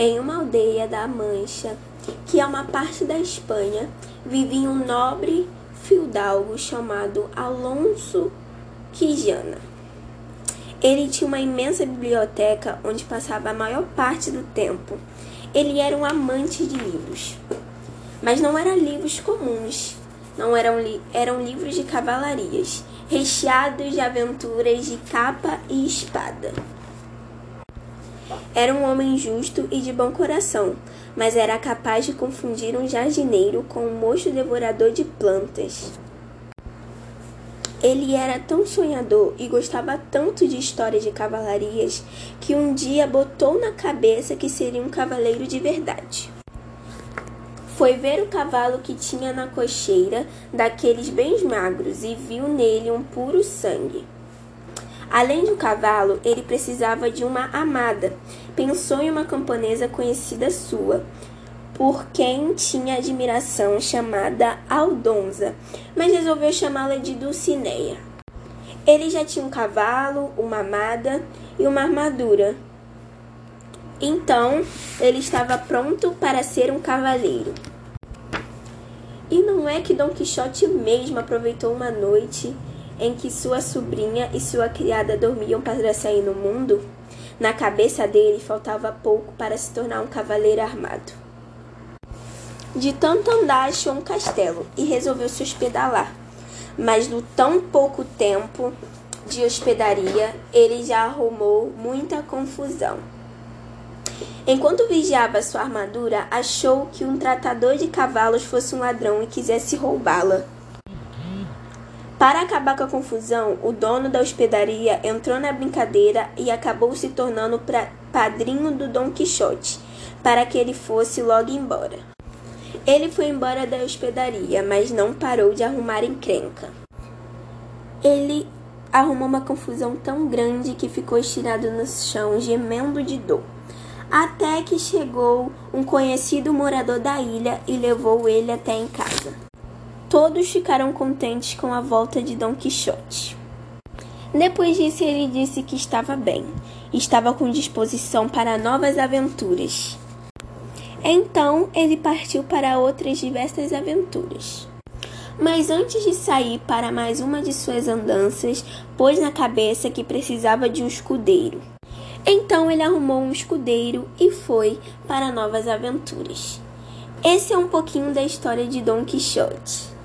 Em uma aldeia da Mancha, que é uma parte da Espanha, vivia um nobre fidalgo chamado Alonso Quijana. Ele tinha uma imensa biblioteca onde passava a maior parte do tempo. Ele era um amante de livros. Mas não eram livros comuns, não eram, li eram livros de cavalarias, recheados de aventuras de capa e espada. Era um homem justo e de bom coração, mas era capaz de confundir um jardineiro com um mocho devorador de plantas. Ele era tão sonhador e gostava tanto de histórias de cavalarias que um dia botou na cabeça que seria um cavaleiro de verdade. Foi ver o cavalo que tinha na cocheira daqueles bem magros e viu nele um puro sangue. Além do cavalo, ele precisava de uma amada. Pensou em uma camponesa conhecida sua, por quem tinha admiração, chamada Aldonza, mas resolveu chamá-la de Dulcineia. Ele já tinha um cavalo, uma amada e uma armadura. Então, ele estava pronto para ser um cavaleiro. E não é que Dom Quixote mesmo aproveitou uma noite em que sua sobrinha e sua criada dormiam para sair no mundo, na cabeça dele faltava pouco para se tornar um cavaleiro armado. De tanto andar, achou um castelo e resolveu se hospedar lá. Mas no tão pouco tempo de hospedaria, ele já arrumou muita confusão. Enquanto vigiava sua armadura, achou que um tratador de cavalos fosse um ladrão e quisesse roubá-la. Para acabar com a confusão, o dono da hospedaria entrou na brincadeira e acabou se tornando padrinho do Dom Quixote, para que ele fosse logo embora. Ele foi embora da hospedaria, mas não parou de arrumar encrenca. Ele arrumou uma confusão tão grande que ficou estirado no chão, gemendo de dor. Até que chegou um conhecido morador da ilha e levou ele até em casa. Todos ficaram contentes com a volta de Dom Quixote. Depois disso, ele disse que estava bem, estava com disposição para novas aventuras. Então, ele partiu para outras diversas aventuras. Mas antes de sair para mais uma de suas andanças, pôs na cabeça que precisava de um escudeiro. Então ele arrumou um escudeiro e foi para novas aventuras. Esse é um pouquinho da história de Dom Quixote.